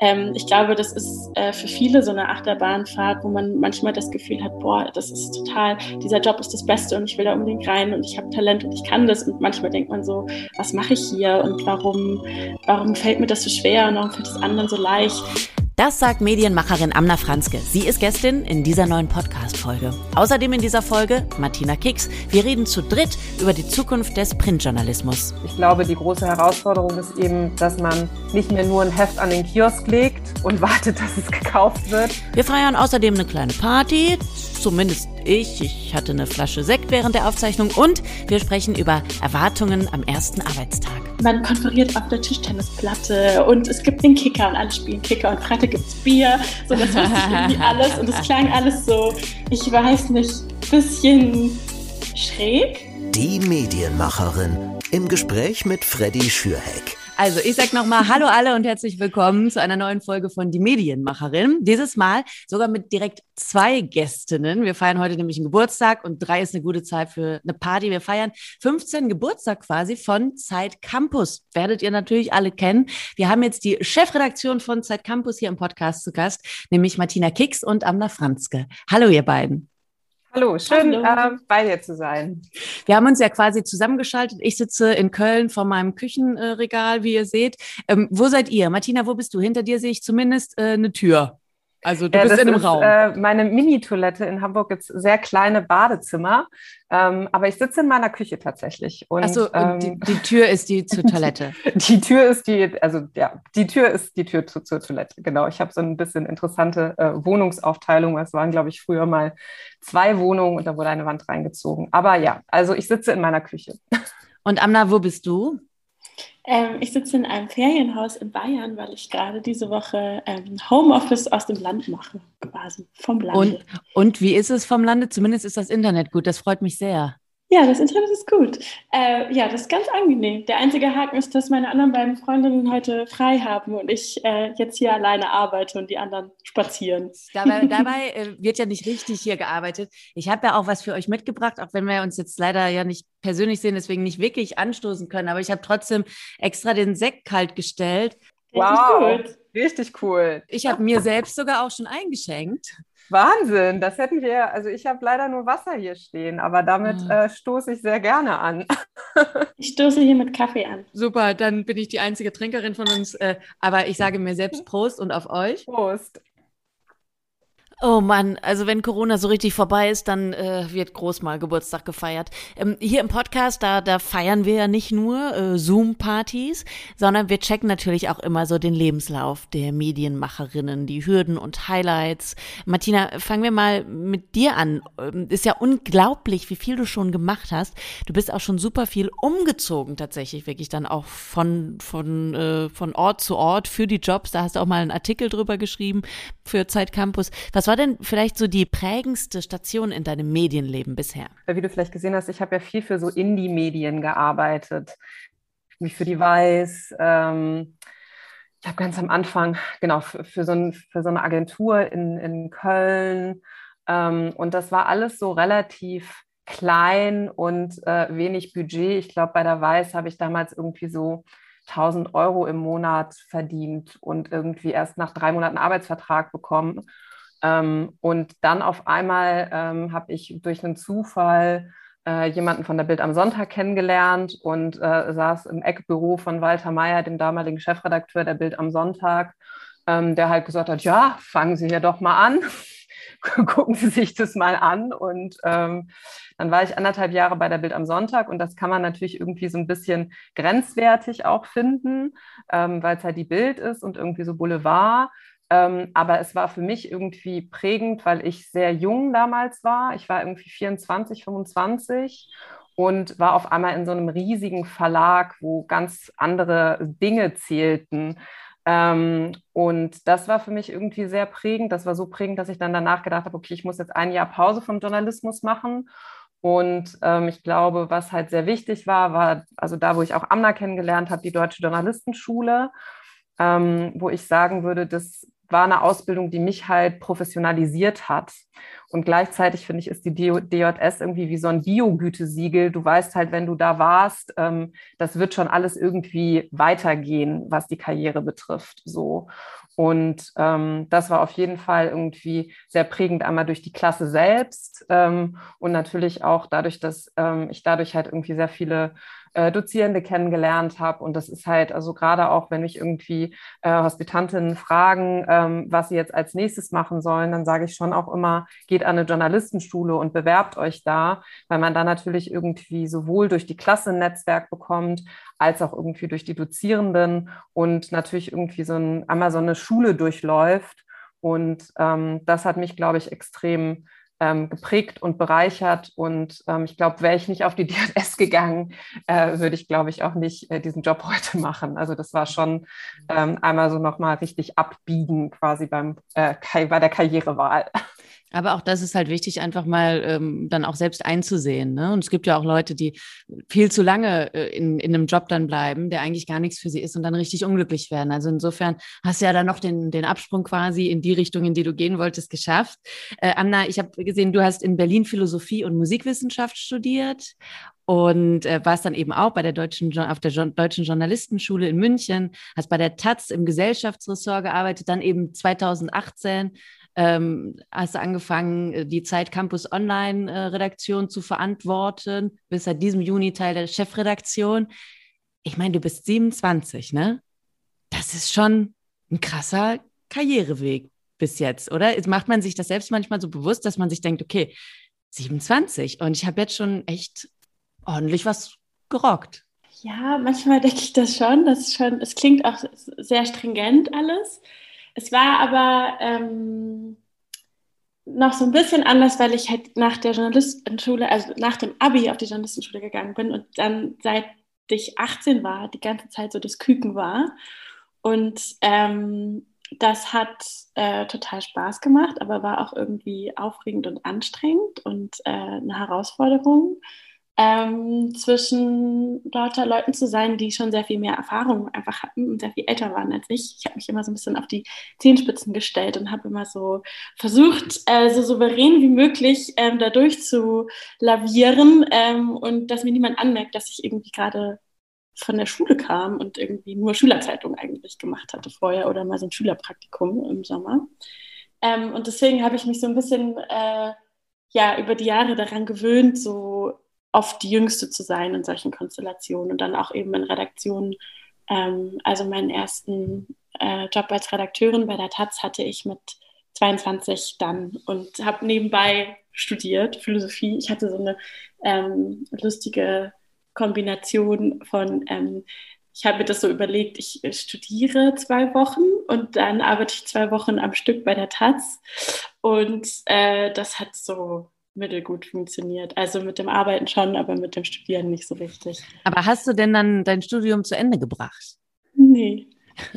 Ähm, ich glaube, das ist äh, für viele so eine Achterbahnfahrt, wo man manchmal das Gefühl hat, boah, das ist total, dieser Job ist das Beste und ich will da unbedingt rein und ich habe Talent und ich kann das. Und manchmal denkt man so, was mache ich hier und warum, warum fällt mir das so schwer und warum fällt es anderen so leicht? Das sagt Medienmacherin Amna Franzke. Sie ist Gästin in dieser neuen Podcast-Folge. Außerdem in dieser Folge Martina Kicks. Wir reden zu dritt über die Zukunft des Printjournalismus. Ich glaube, die große Herausforderung ist eben, dass man nicht mehr nur ein Heft an den Kiosk legt und wartet, dass es gekauft wird. Wir feiern außerdem eine kleine Party. Zumindest ich. Ich hatte eine Flasche Sekt während der Aufzeichnung und wir sprechen über Erwartungen am ersten Arbeitstag. Man konferiert auf der Tischtennisplatte und es gibt den Kicker und alle spielen Kicker und Freitag gibt es Bier. So, das wusste ich irgendwie alles und es klang alles so, ich weiß nicht, bisschen schräg. Die Medienmacherin im Gespräch mit Freddy Schürheck. Also ich sag nochmal Hallo alle und herzlich willkommen zu einer neuen Folge von Die Medienmacherin. Dieses Mal sogar mit direkt zwei Gästinnen. Wir feiern heute nämlich einen Geburtstag und drei ist eine gute Zeit für eine Party. Wir feiern 15 Geburtstag quasi von Zeit Campus. Werdet ihr natürlich alle kennen. Wir haben jetzt die Chefredaktion von Zeit Campus hier im Podcast zu Gast, nämlich Martina Kicks und Amna Franzke. Hallo ihr beiden. Hallo, schön Hallo. Äh, bei dir zu sein. Wir haben uns ja quasi zusammengeschaltet. Ich sitze in Köln vor meinem Küchenregal, wie ihr seht. Ähm, wo seid ihr? Martina, wo bist du? Hinter dir sehe ich zumindest äh, eine Tür. Also du ja, bist in einem ist, Raum. Äh, meine Mini-Toilette in Hamburg gibt es sehr kleine Badezimmer, ähm, aber ich sitze in meiner Küche tatsächlich. Und, Achso, ähm, die, die, Tür ist die zur Toilette. die Tür ist die, also ja, die Tür ist die Tür zu, zur Toilette. Genau. Ich habe so ein bisschen interessante äh, Wohnungsaufteilung. Es waren, glaube ich, früher mal zwei Wohnungen und da wurde eine Wand reingezogen. Aber ja, also ich sitze in meiner Küche. Und Amna, wo bist du? Ähm, ich sitze in einem Ferienhaus in Bayern, weil ich gerade diese Woche ähm, Homeoffice aus dem Land mache, quasi vom Lande. Und, und wie ist es vom Lande? Zumindest ist das Internet gut. Das freut mich sehr. Ja, das Internet ist gut. Äh, ja, das ist ganz angenehm. Der einzige Haken ist, dass meine anderen beiden Freundinnen heute frei haben und ich äh, jetzt hier alleine arbeite und die anderen spazieren. Dabei, dabei äh, wird ja nicht richtig hier gearbeitet. Ich habe ja auch was für euch mitgebracht, auch wenn wir uns jetzt leider ja nicht persönlich sehen, deswegen nicht wirklich anstoßen können. Aber ich habe trotzdem extra den Sekt kalt gestellt. Wow, richtig cool. Ich habe mir selbst sogar auch schon eingeschenkt. Wahnsinn, das hätten wir, also ich habe leider nur Wasser hier stehen, aber damit mhm. äh, stoße ich sehr gerne an. ich stoße hier mit Kaffee an. Super, dann bin ich die einzige Trinkerin von uns, äh, aber ich sage mir selbst Prost und auf euch. Prost. Oh Mann, also wenn Corona so richtig vorbei ist, dann äh, wird groß mal Geburtstag gefeiert. Ähm, hier im Podcast, da, da feiern wir ja nicht nur äh, Zoom-Partys, sondern wir checken natürlich auch immer so den Lebenslauf der Medienmacherinnen, die Hürden und Highlights. Martina, fangen wir mal mit dir an. Ähm, ist ja unglaublich, wie viel du schon gemacht hast. Du bist auch schon super viel umgezogen tatsächlich, wirklich dann auch von, von, äh, von Ort zu Ort für die Jobs. Da hast du auch mal einen Artikel drüber geschrieben für Zeit Campus. Was war denn vielleicht so die prägendste Station in deinem Medienleben bisher? Wie du vielleicht gesehen hast, ich habe ja viel für so Indie-Medien gearbeitet, wie für die Weiß. Ähm, ich habe ganz am Anfang, genau, für, für, so, ein, für so, eine Agentur in, in Köln. Ähm, und das war alles so relativ klein und äh, wenig Budget. Ich glaube, bei der Weiß habe ich damals irgendwie so 1000 Euro im Monat verdient und irgendwie erst nach drei Monaten Arbeitsvertrag bekommen. Ähm, und dann auf einmal ähm, habe ich durch einen Zufall äh, jemanden von der Bild am Sonntag kennengelernt und äh, saß im Eckbüro von Walter Mayer, dem damaligen Chefredakteur der Bild am Sonntag, ähm, der halt gesagt hat, ja, fangen Sie hier doch mal an, gucken Sie sich das mal an. Und ähm, dann war ich anderthalb Jahre bei der Bild am Sonntag und das kann man natürlich irgendwie so ein bisschen grenzwertig auch finden, ähm, weil es halt die Bild ist und irgendwie so Boulevard. Ähm, aber es war für mich irgendwie prägend, weil ich sehr jung damals war. Ich war irgendwie 24, 25 und war auf einmal in so einem riesigen Verlag, wo ganz andere Dinge zählten. Ähm, und das war für mich irgendwie sehr prägend. Das war so prägend, dass ich dann danach gedacht habe, okay, ich muss jetzt ein Jahr Pause vom Journalismus machen. Und ähm, ich glaube, was halt sehr wichtig war, war also da, wo ich auch Amna kennengelernt habe, die Deutsche Journalistenschule, ähm, wo ich sagen würde, dass war eine Ausbildung, die mich halt professionalisiert hat. Und gleichzeitig finde ich, ist die DJS irgendwie wie so ein Biogütesiegel. Du weißt halt, wenn du da warst, ähm, das wird schon alles irgendwie weitergehen, was die Karriere betrifft. So. Und ähm, das war auf jeden Fall irgendwie sehr prägend, einmal durch die Klasse selbst ähm, und natürlich auch dadurch, dass ähm, ich dadurch halt irgendwie sehr viele äh, Dozierende kennengelernt habe. Und das ist halt, also gerade auch, wenn mich irgendwie äh, Hospitantinnen fragen, ähm, was sie jetzt als nächstes machen sollen, dann sage ich schon auch immer, geht an eine Journalistenschule und bewerbt euch da, weil man da natürlich irgendwie sowohl durch die Klasse ein Netzwerk bekommt, als auch irgendwie durch die Dozierenden und natürlich irgendwie so ein, einmal so eine Schule durchläuft. Und ähm, das hat mich, glaube ich, extrem ähm, geprägt und bereichert. Und ähm, ich glaube, wäre ich nicht auf die DNS gegangen, äh, würde ich, glaube ich, auch nicht äh, diesen Job heute machen. Also das war schon ähm, einmal so nochmal richtig abbiegen quasi beim, äh, bei der Karrierewahl. Aber auch das ist halt wichtig, einfach mal ähm, dann auch selbst einzusehen. Ne? Und es gibt ja auch Leute, die viel zu lange äh, in, in einem Job dann bleiben, der eigentlich gar nichts für sie ist und dann richtig unglücklich werden. Also insofern hast du ja dann noch den, den Absprung quasi in die Richtung, in die du gehen wolltest, geschafft. Äh, Anna, ich habe gesehen, du hast in Berlin Philosophie und Musikwissenschaft studiert und äh, warst dann eben auch bei der deutschen auf der jo deutschen Journalistenschule in München, hast bei der Taz im Gesellschaftsressort gearbeitet, dann eben 2018 ähm, hast du angefangen, äh, die Zeit Campus Online äh, zu verantworten, bist seit diesem Juni Teil der Chefredaktion. Ich meine, du bist 27, ne? Das ist schon ein krasser Karriereweg bis jetzt, oder? Jetzt macht man sich das selbst manchmal so bewusst, dass man sich denkt, okay, 27 und ich habe jetzt schon echt ordentlich was gerockt. Ja, manchmal denke ich das schon. Das schon, es klingt auch sehr stringent alles. Es war aber ähm, noch so ein bisschen anders, weil ich halt nach der Journalistenschule, also nach dem Abi auf die Journalistenschule gegangen bin und dann seit ich 18 war, die ganze Zeit so das Küken war. Und ähm, das hat äh, total Spaß gemacht, aber war auch irgendwie aufregend und anstrengend und äh, eine Herausforderung ähm, zwischen lauter Leuten zu sein, die schon sehr viel mehr Erfahrung einfach hatten und sehr viel älter waren als ich. Ich habe mich immer so ein bisschen auf die Zehenspitzen gestellt und habe immer so versucht, äh, so souverän wie möglich ähm, da durchzulavieren ähm, und dass mir niemand anmerkt, dass ich irgendwie gerade von der Schule kam und irgendwie nur Schülerzeitung eigentlich gemacht hatte vorher oder mal so ein Schülerpraktikum im Sommer. Ähm, und deswegen habe ich mich so ein bisschen äh, ja über die Jahre daran gewöhnt, so oft die Jüngste zu sein in solchen Konstellationen und dann auch eben in Redaktionen. Ähm, also meinen ersten äh, Job als Redakteurin bei der Taz hatte ich mit 22 dann und habe nebenbei studiert, Philosophie. Ich hatte so eine ähm, lustige Kombination von, ähm, ich habe mir das so überlegt, ich studiere zwei Wochen und dann arbeite ich zwei Wochen am Stück bei der Taz. Und äh, das hat so mittelgut funktioniert. Also mit dem Arbeiten schon, aber mit dem Studieren nicht so richtig. Aber hast du denn dann dein Studium zu Ende gebracht? Nee.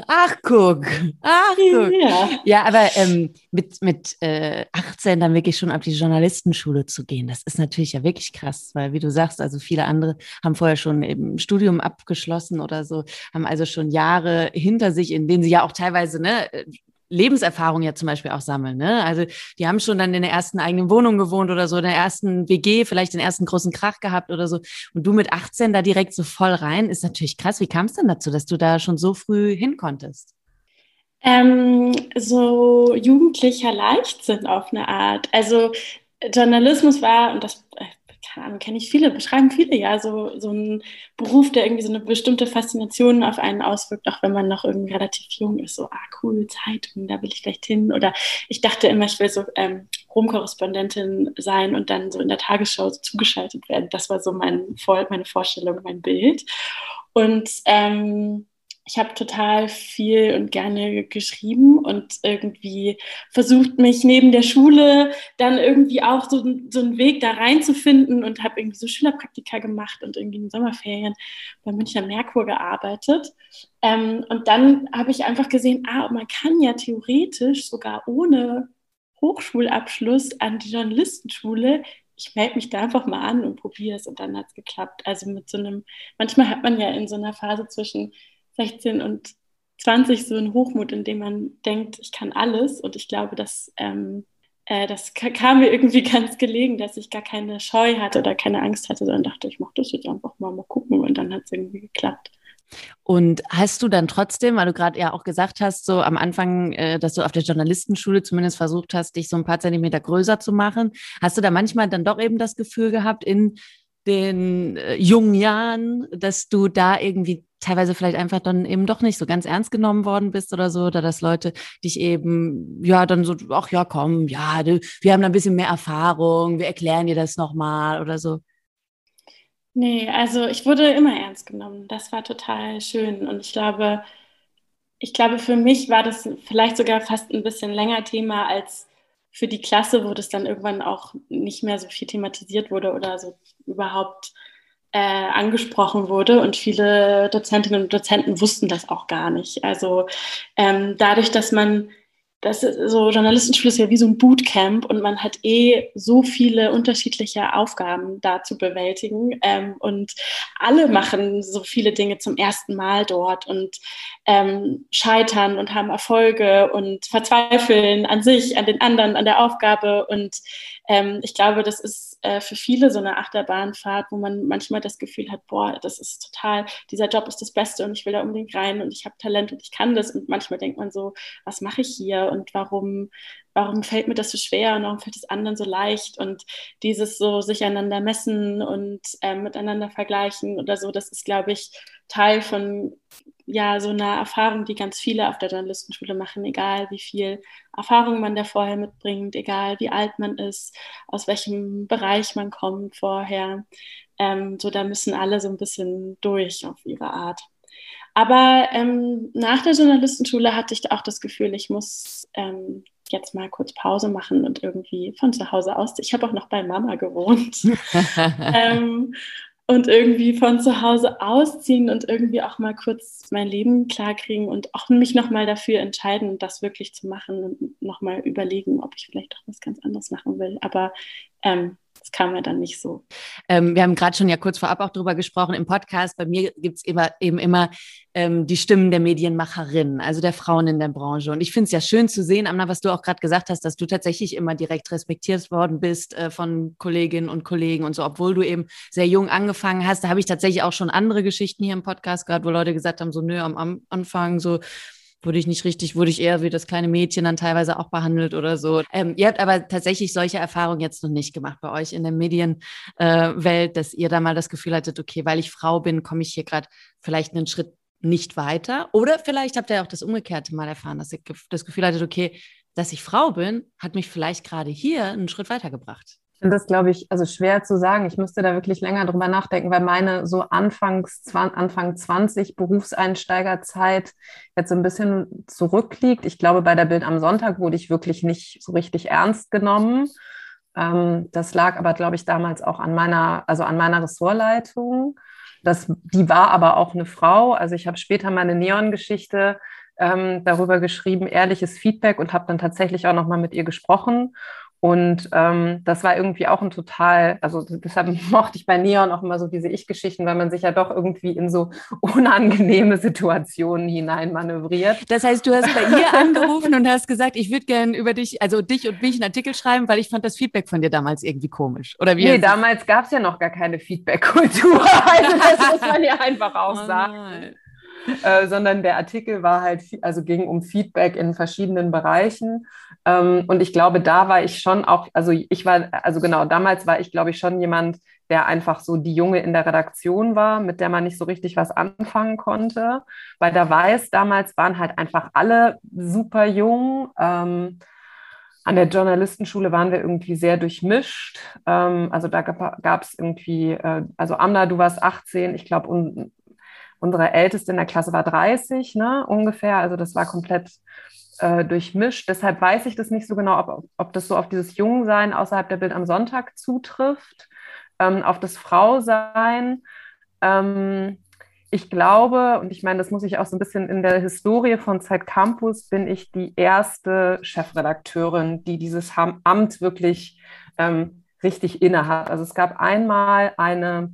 Ach, guck. Ach, guck. Ja, ja aber ähm, mit, mit äh, 18 dann wirklich schon auf die Journalistenschule zu gehen, das ist natürlich ja wirklich krass, weil wie du sagst, also viele andere haben vorher schon eben Studium abgeschlossen oder so, haben also schon Jahre hinter sich, in denen sie ja auch teilweise ne, Lebenserfahrung ja zum Beispiel auch sammeln. Ne? Also die haben schon dann in der ersten eigenen Wohnung gewohnt oder so, in der ersten WG, vielleicht den ersten großen Krach gehabt oder so. Und du mit 18 da direkt so voll rein, ist natürlich krass. Wie kam es denn dazu, dass du da schon so früh hin konntest? Ähm, so jugendlicher Leichtsinn auf eine Art. Also Journalismus war, und das äh, keine Ahnung, kenne ich viele, beschreiben viele ja, so, so ein Beruf, der irgendwie so eine bestimmte Faszination auf einen auswirkt, auch wenn man noch irgendwie relativ jung ist, so, ah, cool, Zeitung, da will ich vielleicht hin. Oder ich dachte immer, ich will so ähm, Rom-Korrespondentin sein und dann so in der Tagesschau so zugeschaltet werden. Das war so mein, meine Vorstellung, mein Bild. Und ähm, ich habe total viel und gerne geschrieben und irgendwie versucht, mich neben der Schule dann irgendwie auch so, so einen Weg da reinzufinden und habe irgendwie so Schülerpraktika gemacht und irgendwie in Sommerferien bei Münchner Merkur gearbeitet. Ähm, und dann habe ich einfach gesehen, ah, man kann ja theoretisch sogar ohne Hochschulabschluss an die Journalistenschule ich melde mich da einfach mal an und probiere es und dann hat es geklappt. Also mit so einem, manchmal hat man ja in so einer Phase zwischen 16 und 20 so ein Hochmut, in dem man denkt, ich kann alles. Und ich glaube, dass ähm, äh, das kam mir irgendwie ganz gelegen, dass ich gar keine Scheu hatte oder keine Angst hatte, sondern dachte, ich mache das jetzt einfach mal, mal gucken. Und dann hat es irgendwie geklappt. Und hast du dann trotzdem, weil du gerade ja auch gesagt hast, so am Anfang, äh, dass du auf der Journalistenschule zumindest versucht hast, dich so ein paar Zentimeter größer zu machen, hast du da manchmal dann doch eben das Gefühl gehabt, in den äh, jungen Jahren, dass du da irgendwie teilweise vielleicht einfach dann eben doch nicht so ganz ernst genommen worden bist oder so, oder dass Leute dich eben, ja, dann so, ach ja, komm, ja, du, wir haben da ein bisschen mehr Erfahrung, wir erklären dir das nochmal oder so. Nee, also ich wurde immer ernst genommen. Das war total schön. Und ich glaube, ich glaube, für mich war das vielleicht sogar fast ein bisschen länger Thema als für die Klasse, wo das dann irgendwann auch nicht mehr so viel thematisiert wurde oder so überhaupt äh, angesprochen wurde. Und viele Dozentinnen und Dozenten wussten das auch gar nicht. Also ähm, dadurch, dass man das ist so Journalistenschule ist ja wie so ein Bootcamp und man hat eh so viele unterschiedliche Aufgaben da zu bewältigen ähm, und alle machen so viele Dinge zum ersten Mal dort und ähm, scheitern und haben Erfolge und verzweifeln an sich, an den anderen, an der Aufgabe und ähm, ich glaube, das ist äh, für viele so eine Achterbahnfahrt, wo man manchmal das Gefühl hat, boah, das ist total, dieser Job ist das Beste und ich will da unbedingt rein und ich habe Talent und ich kann das. Und manchmal denkt man so, was mache ich hier und warum, warum fällt mir das so schwer und warum fällt es anderen so leicht? Und dieses so sich einander messen und äh, miteinander vergleichen oder so, das ist, glaube ich, Teil von ja so einer Erfahrung, die ganz viele auf der Journalistenschule machen, egal wie viel Erfahrung man da vorher mitbringt, egal wie alt man ist, aus welchem Bereich man kommt vorher. Ähm, so, da müssen alle so ein bisschen durch auf ihre Art. Aber ähm, nach der Journalistenschule hatte ich auch das Gefühl, ich muss ähm, jetzt mal kurz Pause machen und irgendwie von zu Hause aus. Ich habe auch noch bei Mama gewohnt. ähm, und irgendwie von zu Hause ausziehen und irgendwie auch mal kurz mein Leben klarkriegen und auch mich nochmal dafür entscheiden, das wirklich zu machen und nochmal überlegen, ob ich vielleicht doch was ganz anderes machen will. Aber ähm, das kam mir dann nicht so. Ähm, wir haben gerade schon ja kurz vorab auch darüber gesprochen im Podcast. Bei mir gibt es immer, eben immer ähm, die Stimmen der Medienmacherinnen, also der Frauen in der Branche. Und ich finde es ja schön zu sehen, Anna, was du auch gerade gesagt hast, dass du tatsächlich immer direkt respektiert worden bist äh, von Kolleginnen und Kollegen und so, obwohl du eben sehr jung angefangen hast. Da habe ich tatsächlich auch schon andere Geschichten hier im Podcast gehört, wo Leute gesagt haben, so nö, am Anfang so wurde ich nicht richtig, wurde ich eher wie das kleine Mädchen dann teilweise auch behandelt oder so. Ähm, ihr habt aber tatsächlich solche Erfahrungen jetzt noch nicht gemacht bei euch in der Medienwelt, äh, dass ihr da mal das Gefühl hattet, okay, weil ich Frau bin, komme ich hier gerade vielleicht einen Schritt nicht weiter. Oder vielleicht habt ihr auch das Umgekehrte mal erfahren, dass ihr das Gefühl hattet, okay, dass ich Frau bin, hat mich vielleicht gerade hier einen Schritt weitergebracht finde das, glaube ich, also schwer zu sagen. Ich müsste da wirklich länger drüber nachdenken, weil meine so Anfangs, Anfang 20 Berufseinsteigerzeit jetzt so ein bisschen zurückliegt. Ich glaube, bei der Bild am Sonntag wurde ich wirklich nicht so richtig ernst genommen. Ähm, das lag aber, glaube ich, damals auch an meiner, also an meiner Ressortleitung. Das, die war aber auch eine Frau. Also ich habe später meine Neon-Geschichte ähm, darüber geschrieben, ehrliches Feedback und habe dann tatsächlich auch nochmal mit ihr gesprochen. Und ähm, das war irgendwie auch ein total, also deshalb mochte ich bei Neon auch immer so diese Ich-Geschichten, weil man sich ja doch irgendwie in so unangenehme Situationen hineinmanövriert. Das heißt, du hast bei ihr angerufen und hast gesagt, ich würde gerne über dich, also dich und mich einen Artikel schreiben, weil ich fand das Feedback von dir damals irgendwie komisch. Oder wie? Nee, damals gab es ja noch gar keine Feedback-Kultur. Also das muss man ja einfach auch oh sagen. Äh, sondern der Artikel war halt, also ging um Feedback in verschiedenen Bereichen. Ähm, und ich glaube, da war ich schon auch, also ich war, also genau, damals war ich, glaube ich, schon jemand, der einfach so die Junge in der Redaktion war, mit der man nicht so richtig was anfangen konnte. Bei der Weiß damals waren halt einfach alle super jung. Ähm, an der Journalistenschule waren wir irgendwie sehr durchmischt. Ähm, also da gab es irgendwie, äh, also Amna, du warst 18, ich glaube, un unsere Älteste in der Klasse war 30, ne, ungefähr. Also das war komplett äh, durchmischt. Deshalb weiß ich das nicht so genau, ob, ob das so auf dieses Jungsein außerhalb der Bild am Sonntag zutrifft, ähm, auf das Frausein. Ähm, ich glaube, und ich meine, das muss ich auch so ein bisschen in der Historie von Zeit Campus, bin ich die erste Chefredakteurin, die dieses Amt wirklich ähm, richtig innehat. Also es gab einmal eine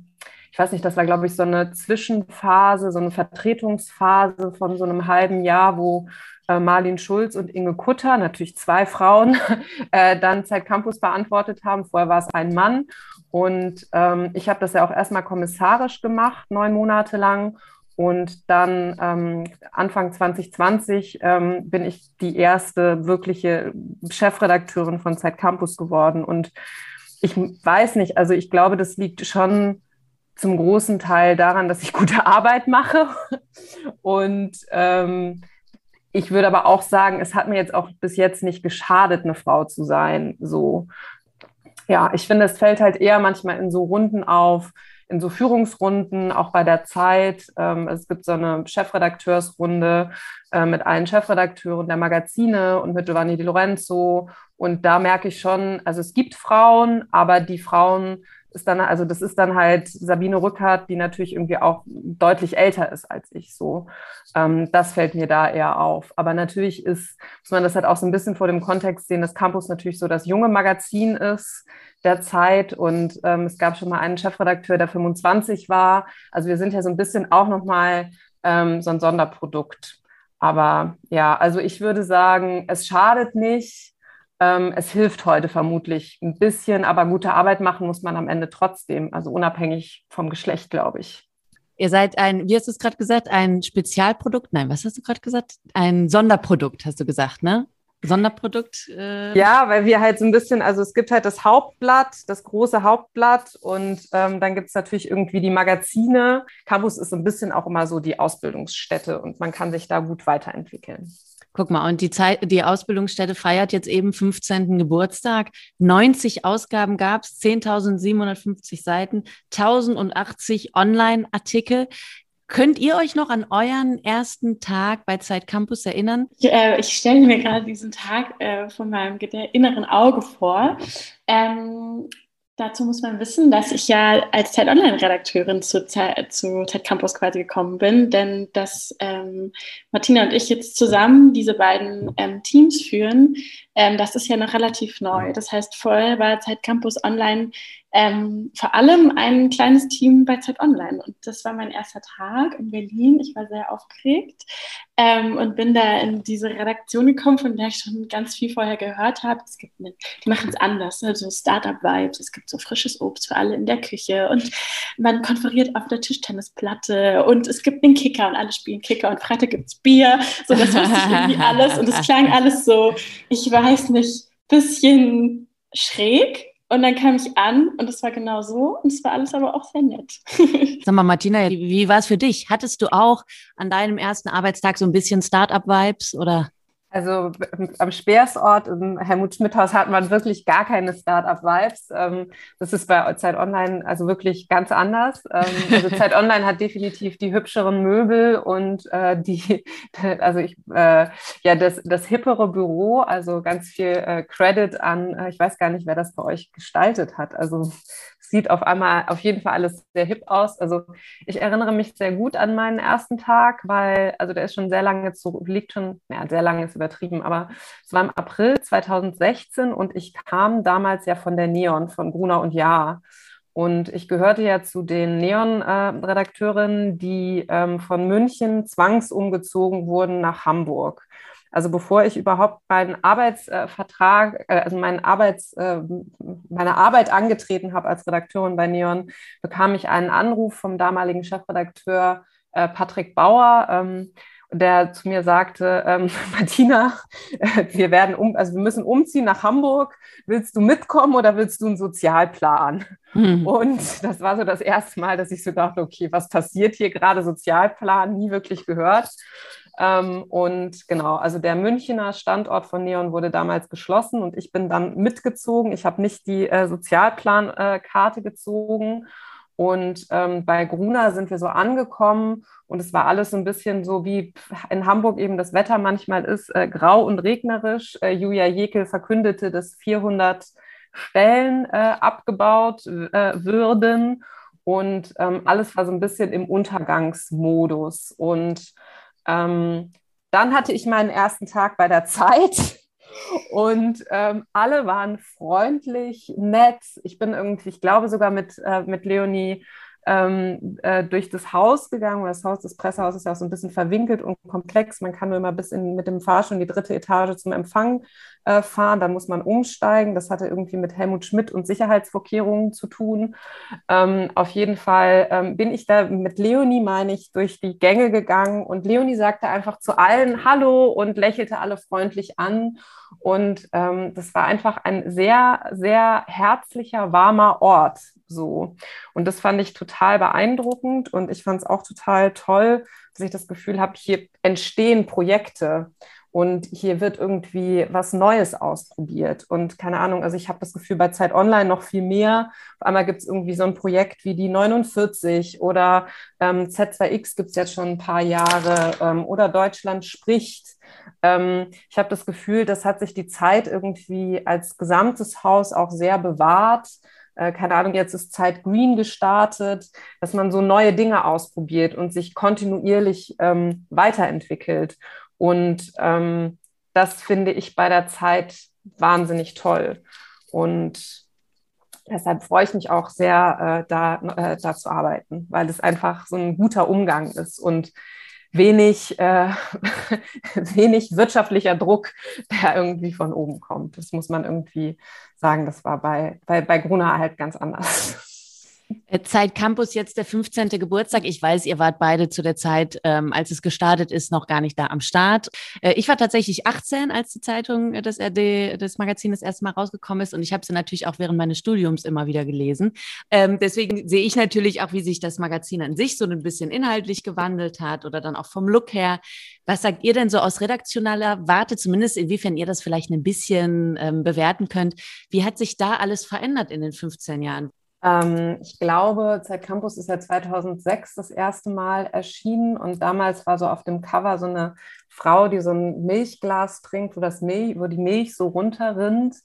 ich weiß nicht, das war, glaube ich, so eine Zwischenphase, so eine Vertretungsphase von so einem halben Jahr, wo äh, Marlin Schulz und Inge Kutter, natürlich zwei Frauen, äh, dann Zeit Campus beantwortet haben. Vorher war es ein Mann. Und ähm, ich habe das ja auch erstmal kommissarisch gemacht, neun Monate lang. Und dann ähm, Anfang 2020 ähm, bin ich die erste wirkliche Chefredakteurin von Zeit Campus geworden. Und ich weiß nicht, also ich glaube, das liegt schon zum großen Teil daran, dass ich gute Arbeit mache. Und ähm, ich würde aber auch sagen, es hat mir jetzt auch bis jetzt nicht geschadet, eine Frau zu sein. So, ja, ich finde, es fällt halt eher manchmal in so Runden auf, in so Führungsrunden, auch bei der Zeit. Ähm, es gibt so eine Chefredakteursrunde äh, mit allen Chefredakteuren der Magazine und mit Giovanni Di Lorenzo. Und da merke ich schon, also es gibt Frauen, aber die Frauen ist dann, also das ist dann halt Sabine Rückert, die natürlich irgendwie auch deutlich älter ist als ich so. Ähm, das fällt mir da eher auf. Aber natürlich ist, muss man das halt auch so ein bisschen vor dem Kontext sehen, dass Campus natürlich so das junge Magazin ist der Zeit und ähm, es gab schon mal einen Chefredakteur, der 25 war. Also wir sind ja so ein bisschen auch nochmal ähm, so ein Sonderprodukt. Aber ja, also ich würde sagen, es schadet nicht, es hilft heute vermutlich ein bisschen, aber gute Arbeit machen muss man am Ende trotzdem, also unabhängig vom Geschlecht, glaube ich. Ihr seid ein, wie hast du es gerade gesagt, ein Spezialprodukt? Nein, was hast du gerade gesagt? Ein Sonderprodukt, hast du gesagt, ne? Sonderprodukt? Äh ja, weil wir halt so ein bisschen, also es gibt halt das Hauptblatt, das große Hauptblatt und ähm, dann gibt es natürlich irgendwie die Magazine. Campus ist so ein bisschen auch immer so die Ausbildungsstätte und man kann sich da gut weiterentwickeln. Guck mal, und die Zeit, die Ausbildungsstätte feiert jetzt eben 15. Geburtstag. 90 Ausgaben gab es, 10.750 Seiten, 1080 Online-Artikel. Könnt ihr euch noch an euren ersten Tag bei Zeit Campus erinnern? Ich, äh, ich stelle mir gerade diesen Tag äh, von meinem inneren Auge vor. Ähm, Dazu muss man wissen, dass ich ja als Zeit Online-Redakteurin zu, zu Zeit Campus quasi gekommen bin, denn dass ähm, Martina und ich jetzt zusammen diese beiden ähm, Teams führen, ähm, das ist ja noch relativ neu. Das heißt, vorher war Zeit Campus Online ähm, vor allem ein kleines Team bei Zeit Online. Und das war mein erster Tag in Berlin. Ich war sehr aufgeregt ähm, und bin da in diese Redaktion gekommen, von der ich schon ganz viel vorher gehört habe. Es gibt eine, die machen es anders, ne? so Startup-Vibes. Es gibt so frisches Obst für alle in der Küche und man konferiert auf der Tischtennisplatte und es gibt einen Kicker und alle spielen Kicker und Freitag gibt es Bier. So, das wusste ich irgendwie alles und es klang alles so, ich weiß nicht, bisschen schräg, und dann kam ich an und es war genau so und es war alles aber auch sehr nett. Sag mal, Martina, wie war es für dich? Hattest du auch an deinem ersten Arbeitstag so ein bisschen Start-up-Vibes oder? Also am Speersort im Helmut Schmidt Haus hat man wirklich gar keine Start-up-Vibes. Ähm, das ist bei Zeit Online also wirklich ganz anders. Ähm, also Zeit Online hat definitiv die hübscheren Möbel und äh, die, also ich, äh, ja, das, das hippere Büro, also ganz viel äh, Credit an, ich weiß gar nicht, wer das bei euch gestaltet hat. Also sieht auf einmal auf jeden Fall alles sehr hip aus. Also ich erinnere mich sehr gut an meinen ersten Tag, weil, also der ist schon sehr lange zu, liegt schon, ja, sehr lange ist übertrieben, aber es war im April 2016 und ich kam damals ja von der Neon, von Bruna und Ja. Und ich gehörte ja zu den Neon-Redakteurinnen, die ähm, von München zwangsumgezogen wurden nach Hamburg. Also bevor ich überhaupt meinen Arbeitsvertrag, äh, also meinen Arbeits, äh, meine Arbeit angetreten habe als Redakteurin bei Neon, bekam ich einen Anruf vom damaligen Chefredakteur äh, Patrick Bauer, ähm, der zu mir sagte, ähm, Martina, äh, wir werden um, also wir müssen umziehen nach Hamburg. Willst du mitkommen oder willst du einen Sozialplan? Mhm. Und das war so das erste Mal, dass ich so dachte, okay, was passiert hier gerade? Sozialplan, nie wirklich gehört. Ähm, und genau, also der Münchner Standort von Neon wurde damals geschlossen und ich bin dann mitgezogen. Ich habe nicht die äh, Sozialplankarte äh, gezogen. Und ähm, bei Gruna sind wir so angekommen und es war alles so ein bisschen so, wie in Hamburg eben das Wetter manchmal ist, äh, grau und regnerisch. Äh, Julia Jekel verkündete, dass 400 Stellen äh, abgebaut äh, würden und ähm, alles war so ein bisschen im Untergangsmodus. Und ähm, dann hatte ich meinen ersten Tag bei der Zeit und ähm, alle waren freundlich, nett. Ich bin irgendwie, ich glaube sogar mit, äh, mit Leonie ähm, äh, durch das Haus gegangen, das Haus, das Pressehaus ist ja auch so ein bisschen verwinkelt und komplex. Man kann nur immer bis in, mit dem Fahrstuhl in die dritte Etage zum Empfang äh, fahren, dann muss man umsteigen. Das hatte irgendwie mit Helmut Schmidt und Sicherheitsvorkehrungen zu tun. Ähm, auf jeden Fall ähm, bin ich da mit Leonie, meine ich, durch die Gänge gegangen und Leonie sagte einfach zu allen Hallo und lächelte alle freundlich an. Und ähm, das war einfach ein sehr, sehr herzlicher, warmer Ort. So. Und das fand ich total beeindruckend und ich fand es auch total toll, dass ich das Gefühl habe, hier entstehen Projekte. Und hier wird irgendwie was Neues ausprobiert. Und keine Ahnung, also ich habe das Gefühl, bei Zeit Online noch viel mehr. Auf einmal gibt es irgendwie so ein Projekt wie die 49 oder ähm, Z2X gibt es jetzt schon ein paar Jahre ähm, oder Deutschland spricht. Ähm, ich habe das Gefühl, das hat sich die Zeit irgendwie als gesamtes Haus auch sehr bewahrt äh, keine Ahnung, jetzt ist Zeit Green gestartet, dass man so neue Dinge ausprobiert und sich kontinuierlich ähm, weiterentwickelt. Und ähm, das finde ich bei der Zeit wahnsinnig toll. Und deshalb freue ich mich auch sehr, äh, da, äh, da zu arbeiten, weil es einfach so ein guter Umgang ist und wenig, äh, wenig wirtschaftlicher Druck, der irgendwie von oben kommt. Das muss man irgendwie sagen. Das war bei, bei, bei Gruner halt ganz anders. Äh, Zeit Campus jetzt der 15. Geburtstag. Ich weiß, ihr wart beide zu der Zeit, ähm, als es gestartet ist, noch gar nicht da am Start. Äh, ich war tatsächlich 18, als die Zeitung äh, des RD, des Magazins das erste Mal rausgekommen ist und ich habe sie natürlich auch während meines Studiums immer wieder gelesen. Ähm, deswegen sehe ich natürlich auch, wie sich das Magazin an sich so ein bisschen inhaltlich gewandelt hat oder dann auch vom Look her. Was sagt ihr denn so aus redaktionaler Warte, zumindest inwiefern ihr das vielleicht ein bisschen ähm, bewerten könnt? Wie hat sich da alles verändert in den 15 Jahren? Ähm, ich glaube, Zeit Campus ist ja 2006 das erste Mal erschienen und damals war so auf dem Cover so eine Frau, die so ein Milchglas trinkt, wo, das Milch, wo die Milch so runterrinnt.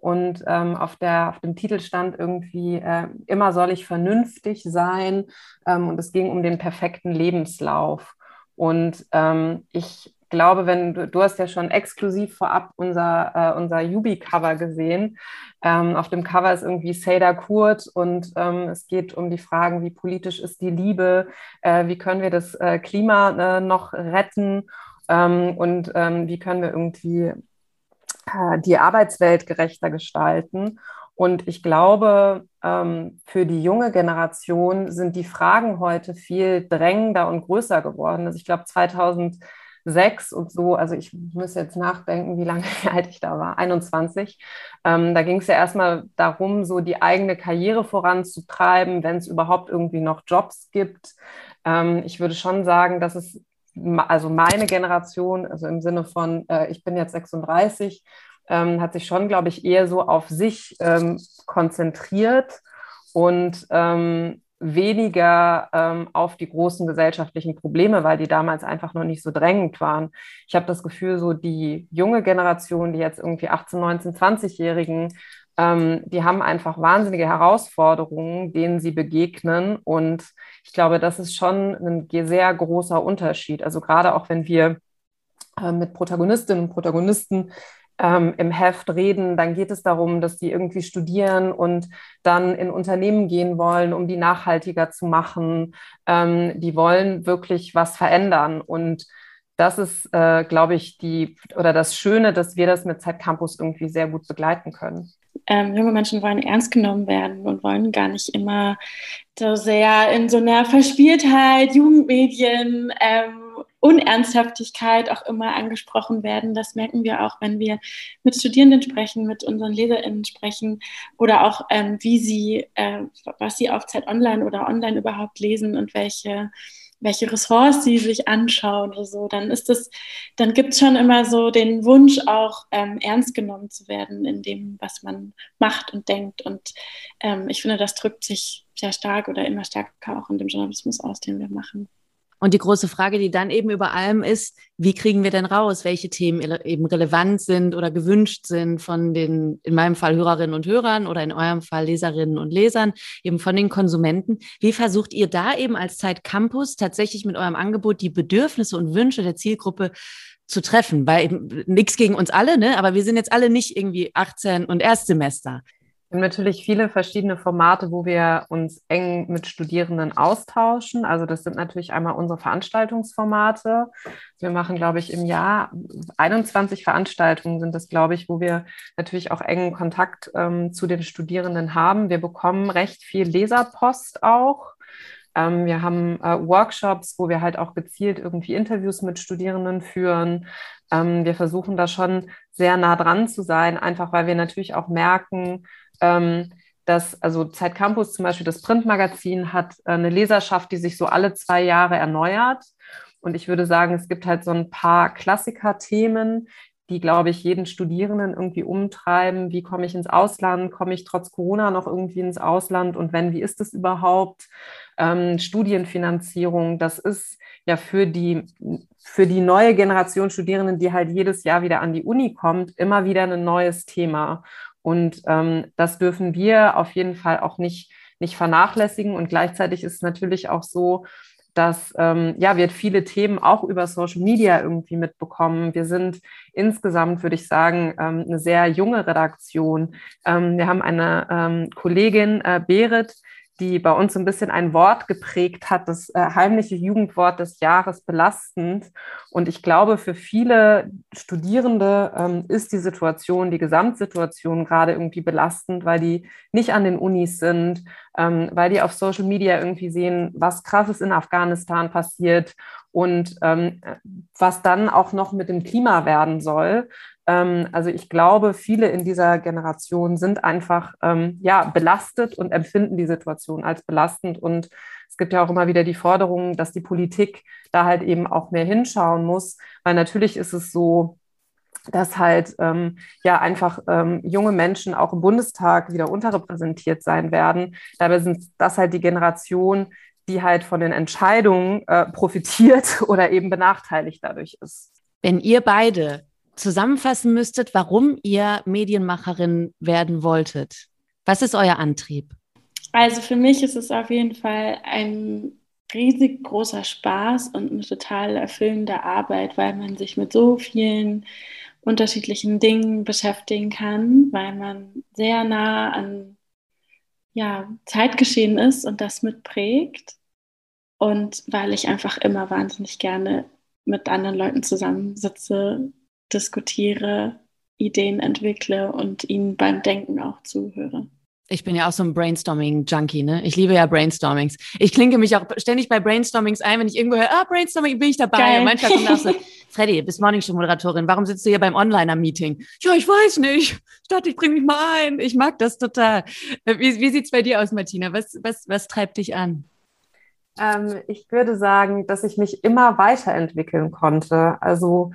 Und ähm, auf, der, auf dem Titel stand irgendwie, äh, immer soll ich vernünftig sein. Ähm, und es ging um den perfekten Lebenslauf. Und ähm, ich glaube, wenn du, du hast ja schon exklusiv vorab unser, äh, unser Yubi-Cover gesehen. Ähm, auf dem Cover ist irgendwie Seda Kurt und ähm, es geht um die Fragen, wie politisch ist die Liebe, äh, wie können wir das äh, Klima äh, noch retten ähm, und ähm, wie können wir irgendwie äh, die Arbeitswelt gerechter gestalten. Und ich glaube, ähm, für die junge Generation sind die Fragen heute viel drängender und größer geworden. Also ich glaube, 2000 sechs und so, also ich muss jetzt nachdenken, wie lange alt ich da war, 21. Ähm, da ging es ja erstmal darum, so die eigene Karriere voranzutreiben, wenn es überhaupt irgendwie noch Jobs gibt. Ähm, ich würde schon sagen, dass es, also meine Generation, also im Sinne von, äh, ich bin jetzt 36, ähm, hat sich schon, glaube ich, eher so auf sich ähm, konzentriert und ähm, weniger ähm, auf die großen gesellschaftlichen Probleme, weil die damals einfach noch nicht so drängend waren. Ich habe das Gefühl, so die junge Generation, die jetzt irgendwie 18, 19, 20-Jährigen, ähm, die haben einfach wahnsinnige Herausforderungen, denen sie begegnen. Und ich glaube, das ist schon ein sehr großer Unterschied. Also gerade auch wenn wir äh, mit Protagonistinnen und Protagonisten ähm, im Heft reden, dann geht es darum, dass die irgendwie studieren und dann in Unternehmen gehen wollen, um die nachhaltiger zu machen. Ähm, die wollen wirklich was verändern. Und das ist, äh, glaube ich, die oder das Schöne, dass wir das mit Zeit Campus irgendwie sehr gut begleiten können. Ähm, junge Menschen wollen ernst genommen werden und wollen gar nicht immer so sehr in so einer Verspieltheit, Jugendmedien, ähm, Unernsthaftigkeit auch immer angesprochen werden. Das merken wir auch, wenn wir mit Studierenden sprechen, mit unseren LeserInnen sprechen oder auch, ähm, wie sie, äh, was sie auf Zeit Online oder online überhaupt lesen und welche welche Ressorts sie sich anschauen oder so, dann ist das, dann gibt es schon immer so den Wunsch, auch ähm, ernst genommen zu werden in dem, was man macht und denkt. Und ähm, ich finde, das drückt sich sehr stark oder immer stärker auch in dem Journalismus aus, den wir machen. Und die große Frage, die dann eben über allem ist, wie kriegen wir denn raus, welche Themen eben relevant sind oder gewünscht sind von den, in meinem Fall Hörerinnen und Hörern oder in eurem Fall Leserinnen und Lesern, eben von den Konsumenten. Wie versucht ihr da eben als Zeit Campus tatsächlich mit eurem Angebot die Bedürfnisse und Wünsche der Zielgruppe zu treffen? Weil eben nichts gegen uns alle, ne? aber wir sind jetzt alle nicht irgendwie 18 und Erstsemester. Wir haben natürlich viele verschiedene Formate, wo wir uns eng mit Studierenden austauschen. Also das sind natürlich einmal unsere Veranstaltungsformate. Wir machen, glaube ich, im Jahr 21 Veranstaltungen sind das, glaube ich, wo wir natürlich auch engen Kontakt ähm, zu den Studierenden haben. Wir bekommen recht viel Leserpost auch. Ähm, wir haben äh, Workshops, wo wir halt auch gezielt irgendwie Interviews mit Studierenden führen. Ähm, wir versuchen da schon sehr nah dran zu sein, einfach weil wir natürlich auch merken, ähm, dass, also Zeit Campus zum Beispiel, das Printmagazin hat äh, eine Leserschaft, die sich so alle zwei Jahre erneuert. Und ich würde sagen, es gibt halt so ein paar Klassiker-Themen, die, glaube ich, jeden Studierenden irgendwie umtreiben. Wie komme ich ins Ausland? Komme ich trotz Corona noch irgendwie ins Ausland? Und wenn, wie ist es überhaupt? Ähm, Studienfinanzierung, das ist ja für die, für die neue Generation Studierenden, die halt jedes Jahr wieder an die Uni kommt, immer wieder ein neues Thema. Und ähm, das dürfen wir auf jeden Fall auch nicht, nicht vernachlässigen. Und gleichzeitig ist es natürlich auch so, dass ähm, ja, wir viele Themen auch über Social Media irgendwie mitbekommen. Wir sind insgesamt, würde ich sagen, ähm, eine sehr junge Redaktion. Ähm, wir haben eine ähm, Kollegin, äh, Berit, die bei uns so ein bisschen ein Wort geprägt hat, das äh, heimliche Jugendwort des Jahres belastend. Und ich glaube, für viele Studierende ähm, ist die Situation, die Gesamtsituation gerade irgendwie belastend, weil die nicht an den Unis sind, ähm, weil die auf Social Media irgendwie sehen, was krasses in Afghanistan passiert und ähm, was dann auch noch mit dem Klima werden soll. Ähm, also ich glaube, viele in dieser Generation sind einfach ähm, ja, belastet und empfinden die Situation als belastend. Und es gibt ja auch immer wieder die Forderung, dass die Politik da halt eben auch mehr hinschauen muss, weil natürlich ist es so, dass halt ähm, ja einfach ähm, junge Menschen auch im Bundestag wieder unterrepräsentiert sein werden. Dabei sind das halt die Generation, die halt von den Entscheidungen äh, profitiert oder eben benachteiligt dadurch ist. Wenn ihr beide zusammenfassen müsstet, warum ihr Medienmacherin werden wolltet, was ist euer Antrieb? Also für mich ist es auf jeden Fall ein riesig großer Spaß und eine total erfüllende Arbeit, weil man sich mit so vielen unterschiedlichen Dingen beschäftigen kann, weil man sehr nah an ja, Zeitgeschehen ist und das mitprägt. Und weil ich einfach immer wahnsinnig gerne mit anderen Leuten zusammensitze, diskutiere, Ideen entwickle und ihnen beim Denken auch zuhöre. Ich bin ja auch so ein Brainstorming-Junkie, ne? Ich liebe ja Brainstormings. Ich klinke mich auch ständig bei Brainstormings ein, wenn ich irgendwo höre, ah, Brainstorming, bin ich dabei. Geil. Und manchmal kommt auch so, Freddy, bist Morningshow-Moderatorin, warum sitzt du hier beim Onliner-Meeting? Ja, ich weiß nicht. Ich dachte, ich bringe mich mal ein. Ich mag das total. Wie, wie sieht's bei dir aus, Martina? Was, was, was treibt dich an? Ähm, ich würde sagen, dass ich mich immer weiterentwickeln konnte. Also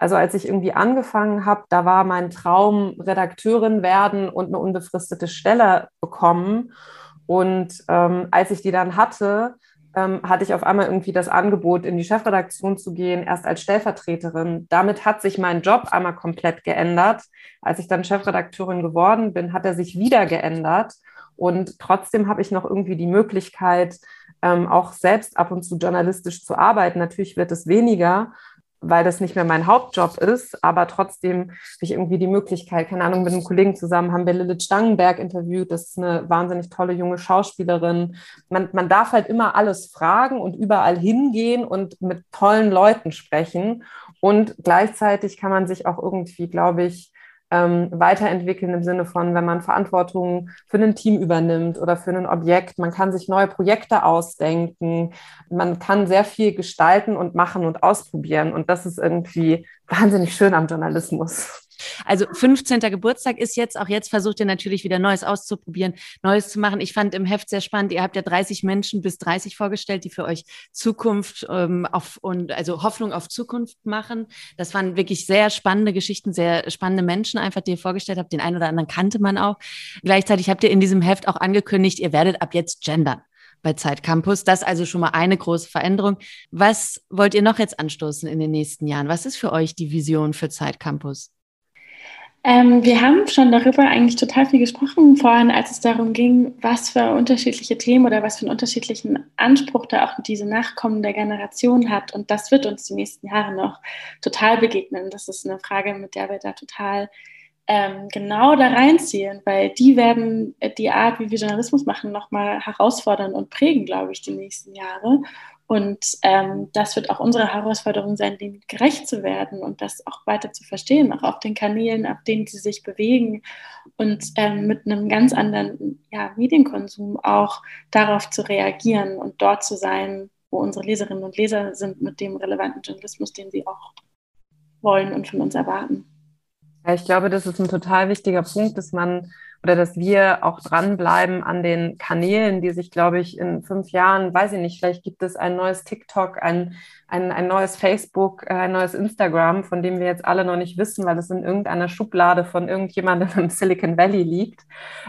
also als ich irgendwie angefangen habe, da war mein Traum Redakteurin werden und eine unbefristete Stelle bekommen. Und ähm, als ich die dann hatte, ähm, hatte ich auf einmal irgendwie das Angebot, in die Chefredaktion zu gehen, erst als Stellvertreterin. Damit hat sich mein Job einmal komplett geändert. Als ich dann Chefredakteurin geworden bin, hat er sich wieder geändert. Und trotzdem habe ich noch irgendwie die Möglichkeit, ähm, auch selbst ab und zu journalistisch zu arbeiten. Natürlich wird es weniger, weil das nicht mehr mein Hauptjob ist, aber trotzdem habe ich irgendwie die Möglichkeit, keine Ahnung, mit einem Kollegen zusammen haben wir Lilith Stangenberg interviewt, das ist eine wahnsinnig tolle junge Schauspielerin. Man, man darf halt immer alles fragen und überall hingehen und mit tollen Leuten sprechen und gleichzeitig kann man sich auch irgendwie, glaube ich, ähm, weiterentwickeln im Sinne von, wenn man Verantwortung für ein Team übernimmt oder für ein Objekt. Man kann sich neue Projekte ausdenken. Man kann sehr viel gestalten und machen und ausprobieren. Und das ist irgendwie wahnsinnig schön am Journalismus. Also 15. Geburtstag ist jetzt, auch jetzt versucht ihr natürlich wieder Neues auszuprobieren, Neues zu machen. Ich fand im Heft sehr spannend, ihr habt ja 30 Menschen bis 30 vorgestellt, die für euch Zukunft ähm, auf und also Hoffnung auf Zukunft machen. Das waren wirklich sehr spannende Geschichten, sehr spannende Menschen einfach, die ihr vorgestellt habt. Den einen oder anderen kannte man auch. Gleichzeitig habt ihr in diesem Heft auch angekündigt, ihr werdet ab jetzt gendern bei Zeit Campus. Das ist also schon mal eine große Veränderung. Was wollt ihr noch jetzt anstoßen in den nächsten Jahren? Was ist für euch die Vision für Zeit Campus? Ähm, wir haben schon darüber eigentlich total viel gesprochen vorhin, als es darum ging, was für unterschiedliche Themen oder was für einen unterschiedlichen Anspruch da auch diese nachkommende Generation hat. Und das wird uns die nächsten Jahre noch total begegnen. Das ist eine Frage, mit der wir da total ähm, genau da reinziehen, weil die werden die Art, wie wir Journalismus machen, nochmal herausfordern und prägen, glaube ich, die nächsten Jahre. Und ähm, das wird auch unsere Herausforderung sein, dem gerecht zu werden und das auch weiter zu verstehen, auch auf den Kanälen, auf denen sie sich bewegen und ähm, mit einem ganz anderen ja, Medienkonsum auch darauf zu reagieren und dort zu sein, wo unsere Leserinnen und Leser sind mit dem relevanten Journalismus, den sie auch wollen und von uns erwarten. Ich glaube, das ist ein total wichtiger Punkt, dass man oder dass wir auch dranbleiben an den Kanälen, die sich, glaube ich, in fünf Jahren, weiß ich nicht, vielleicht gibt es ein neues TikTok, ein, ein, ein neues Facebook, äh, ein neues Instagram, von dem wir jetzt alle noch nicht wissen, weil es in irgendeiner Schublade von irgendjemandem im Silicon Valley liegt.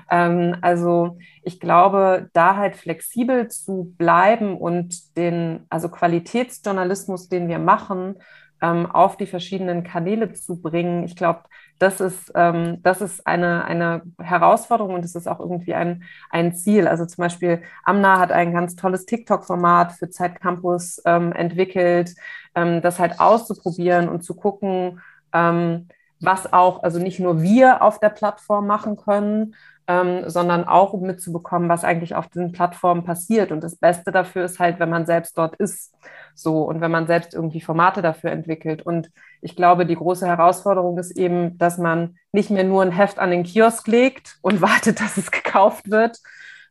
Ähm, also ich glaube, da halt flexibel zu bleiben und den, also Qualitätsjournalismus, den wir machen, ähm, auf die verschiedenen Kanäle zu bringen. Ich glaube, das ist, ähm, das ist eine, eine Herausforderung und es ist auch irgendwie ein, ein Ziel. Also zum Beispiel Amna hat ein ganz tolles TikTok-Format für Zeit Campus ähm, entwickelt, ähm, das halt auszuprobieren und zu gucken, ähm, was auch, also nicht nur wir auf der Plattform machen können, ähm, sondern auch um mitzubekommen, was eigentlich auf diesen Plattformen passiert. Und das Beste dafür ist halt, wenn man selbst dort ist, so und wenn man selbst irgendwie Formate dafür entwickelt. Und ich glaube, die große Herausforderung ist eben, dass man nicht mehr nur ein Heft an den Kiosk legt und wartet, dass es gekauft wird,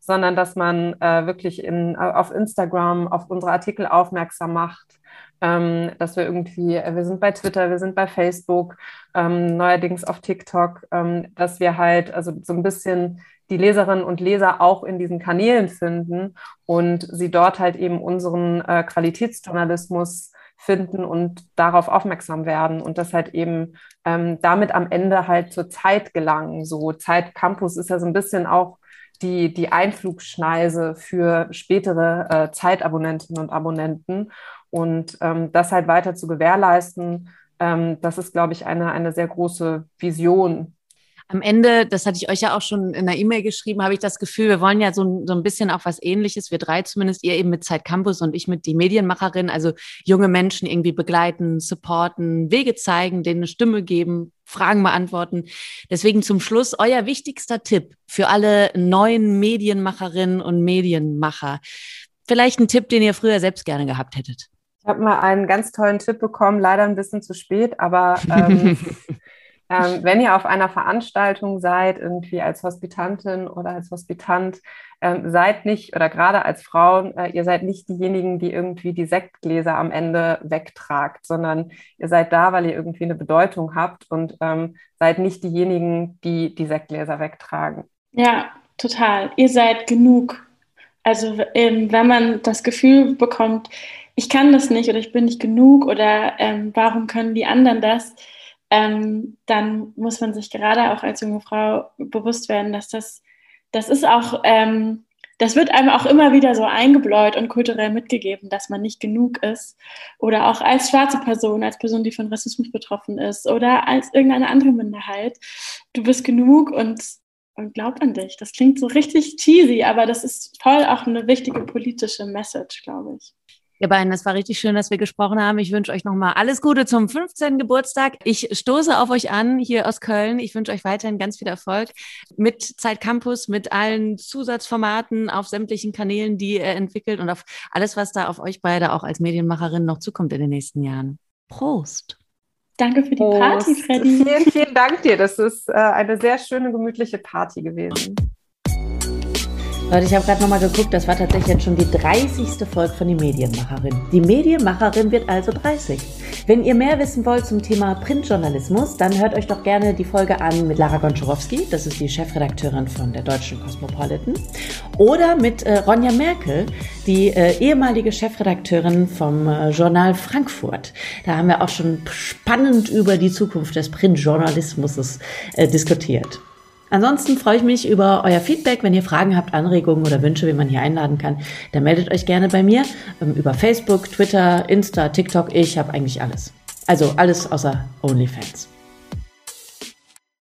sondern dass man äh, wirklich in, auf Instagram auf unsere Artikel aufmerksam macht, ähm, dass wir irgendwie, äh, wir sind bei Twitter, wir sind bei Facebook, ähm, neuerdings auf TikTok, ähm, dass wir halt also so ein bisschen die Leserinnen und Leser auch in diesen Kanälen finden und sie dort halt eben unseren äh, Qualitätsjournalismus finden und darauf aufmerksam werden und das halt eben ähm, damit am Ende halt zur Zeit gelangen. So Zeit Campus ist ja so ein bisschen auch die, die Einflugschneise für spätere äh, Zeitabonnentinnen und Abonnenten. Und ähm, das halt weiter zu gewährleisten, ähm, das ist, glaube ich, eine, eine sehr große Vision. Am Ende, das hatte ich euch ja auch schon in der E-Mail geschrieben, habe ich das Gefühl, wir wollen ja so, so ein bisschen auch was ähnliches, wir drei zumindest, ihr eben mit Zeit Campus und ich mit die Medienmacherin, also junge Menschen irgendwie begleiten, supporten, Wege zeigen, denen eine Stimme geben, Fragen beantworten. Deswegen zum Schluss euer wichtigster Tipp für alle neuen Medienmacherinnen und Medienmacher. Vielleicht ein Tipp, den ihr früher selbst gerne gehabt hättet. Ich habe mal einen ganz tollen Tipp bekommen, leider ein bisschen zu spät, aber ähm, ähm, wenn ihr auf einer Veranstaltung seid, irgendwie als Hospitantin oder als Hospitant, ähm, seid nicht, oder gerade als Frauen, äh, ihr seid nicht diejenigen, die irgendwie die Sektgläser am Ende wegtragt, sondern ihr seid da, weil ihr irgendwie eine Bedeutung habt und ähm, seid nicht diejenigen, die die Sektgläser wegtragen. Ja, total. Ihr seid genug. Also ähm, wenn man das Gefühl bekommt, ich kann das nicht oder ich bin nicht genug oder ähm, warum können die anderen das, ähm, dann muss man sich gerade auch als junge Frau bewusst werden, dass das, das ist auch, ähm, das wird einem auch immer wieder so eingebläut und kulturell mitgegeben, dass man nicht genug ist. Oder auch als schwarze Person, als Person, die von Rassismus betroffen ist oder als irgendeine andere Minderheit. Du bist genug und, und glaub an dich. Das klingt so richtig cheesy, aber das ist voll auch eine wichtige politische Message, glaube ich. Ihr beiden, es war richtig schön, dass wir gesprochen haben. Ich wünsche euch nochmal alles Gute zum 15. Geburtstag. Ich stoße auf euch an hier aus Köln. Ich wünsche euch weiterhin ganz viel Erfolg mit Zeit Campus, mit allen Zusatzformaten auf sämtlichen Kanälen, die ihr entwickelt und auf alles, was da auf euch beide auch als Medienmacherin noch zukommt in den nächsten Jahren. Prost! Danke für die Prost. Party, Freddy. Vielen, vielen Dank dir. Das ist äh, eine sehr schöne, gemütliche Party gewesen. Leute, ich habe gerade nochmal geguckt, das war tatsächlich jetzt schon die 30. Folge von Die Medienmacherin. Die Medienmacherin wird also 30. Wenn ihr mehr wissen wollt zum Thema Printjournalismus, dann hört euch doch gerne die Folge an mit Lara Gonczarowski, das ist die Chefredakteurin von der Deutschen Cosmopolitan, oder mit äh, Ronja Merkel, die äh, ehemalige Chefredakteurin vom äh, Journal Frankfurt. Da haben wir auch schon spannend über die Zukunft des Printjournalismus äh, diskutiert. Ansonsten freue ich mich über euer Feedback. Wenn ihr Fragen habt, Anregungen oder Wünsche, wie man hier einladen kann, dann meldet euch gerne bei mir ähm, über Facebook, Twitter, Insta, TikTok. Ich habe eigentlich alles. Also alles außer OnlyFans.